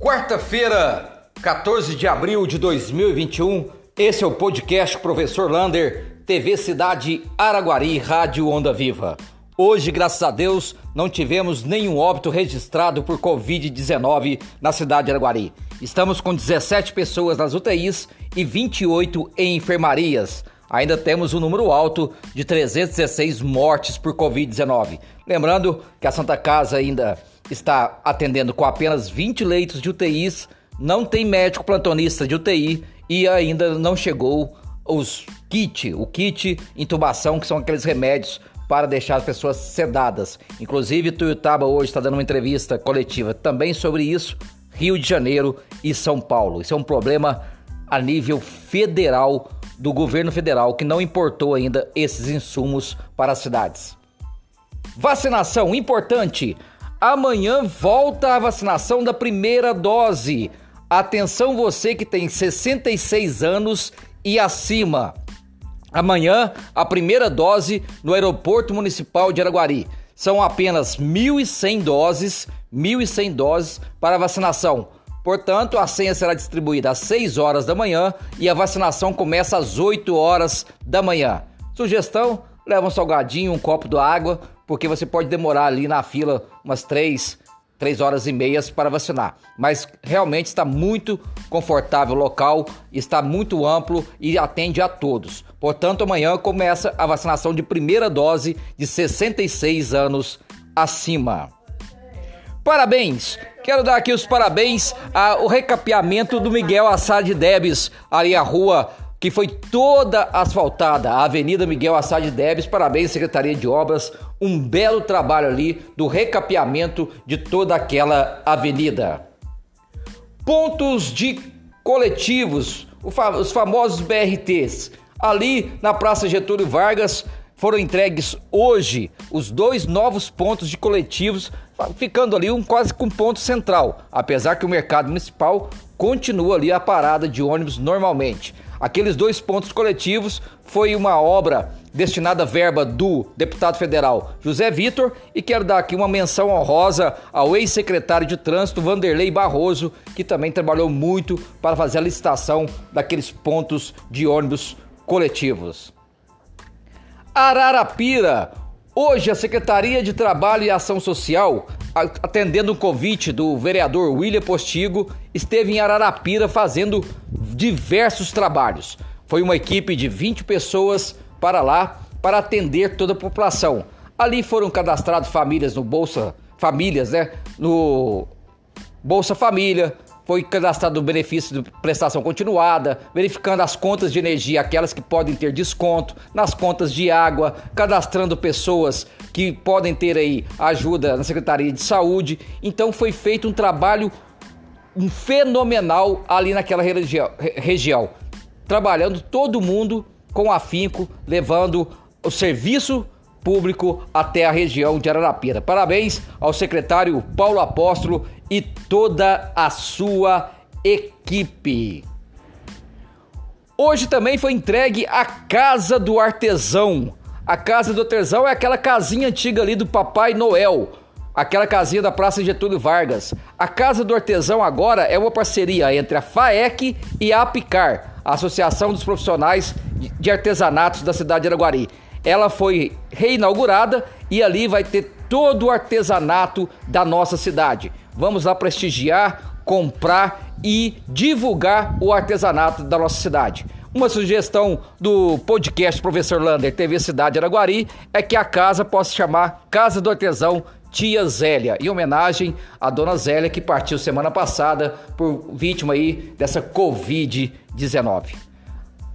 Quarta-feira, 14 de abril de 2021, esse é o podcast Professor Lander, TV Cidade Araguari, Rádio Onda Viva. Hoje, graças a Deus, não tivemos nenhum óbito registrado por Covid-19 na cidade de Araguari. Estamos com 17 pessoas nas UTIs e 28 em enfermarias. Ainda temos um número alto de 316 mortes por Covid-19. Lembrando que a Santa Casa ainda está atendendo com apenas 20 leitos de UTIs, não tem médico plantonista de UTI e ainda não chegou os kit, o kit intubação, que são aqueles remédios para deixar as pessoas sedadas. Inclusive, Tuiutaba hoje está dando uma entrevista coletiva também sobre isso, Rio de Janeiro e São Paulo. Isso é um problema a nível federal do governo federal que não importou ainda esses insumos para as cidades. Vacinação importante. Amanhã volta a vacinação da primeira dose. Atenção você que tem 66 anos e acima. Amanhã, a primeira dose no Aeroporto Municipal de Araguari. São apenas 1.100 doses, 1.100 doses para vacinação. Portanto, a senha será distribuída às 6 horas da manhã e a vacinação começa às 8 horas da manhã. Sugestão: leva um salgadinho, um copo de água porque você pode demorar ali na fila umas três, três horas e meias para vacinar. Mas realmente está muito confortável o local, está muito amplo e atende a todos. Portanto, amanhã começa a vacinação de primeira dose de 66 anos acima. Parabéns! Quero dar aqui os parabéns ao recapeamento do Miguel Assad Debes, ali a rua que foi toda asfaltada, a Avenida Miguel Assad Debes. Parabéns, Secretaria de Obras, um belo trabalho ali do recapeamento de toda aquela avenida. Pontos de coletivos, os famosos BRTs. Ali na Praça Getúlio Vargas foram entregues hoje os dois novos pontos de coletivos, ficando ali um quase com ponto central, apesar que o mercado municipal continua ali a parada de ônibus normalmente. Aqueles dois pontos coletivos foi uma obra destinada à verba do deputado federal José Vitor e quero dar aqui uma menção honrosa ao ex-secretário de trânsito Vanderlei Barroso, que também trabalhou muito para fazer a licitação daqueles pontos de ônibus coletivos. Ararapira. Hoje a Secretaria de Trabalho e Ação Social, atendendo um convite do vereador William Postigo, esteve em Ararapira fazendo diversos trabalhos. Foi uma equipe de 20 pessoas para lá para atender toda a população. Ali foram cadastradas famílias no Bolsa Famílias, né? No Bolsa Família, foi cadastrado o benefício de prestação continuada, verificando as contas de energia, aquelas que podem ter desconto, nas contas de água, cadastrando pessoas que podem ter aí ajuda na Secretaria de Saúde. Então foi feito um trabalho fenomenal ali naquela região, região, trabalhando todo mundo com afinco, levando o serviço público até a região de Ararapira. Parabéns ao secretário Paulo Apóstolo e toda a sua equipe. Hoje também foi entregue a Casa do Artesão. A Casa do Artesão é aquela casinha antiga ali do Papai Noel aquela casinha da Praça Getúlio Vargas. A Casa do Artesão agora é uma parceria entre a FAEC e a APICAR, a Associação dos Profissionais de Artesanatos da cidade de Araguari. Ela foi reinaugurada e ali vai ter todo o artesanato da nossa cidade. Vamos lá prestigiar, comprar e divulgar o artesanato da nossa cidade. Uma sugestão do podcast Professor Lander TV Cidade Araguari é que a casa possa chamar Casa do Artesão Tia Zélia, em homenagem à dona Zélia que partiu semana passada por vítima aí dessa Covid-19.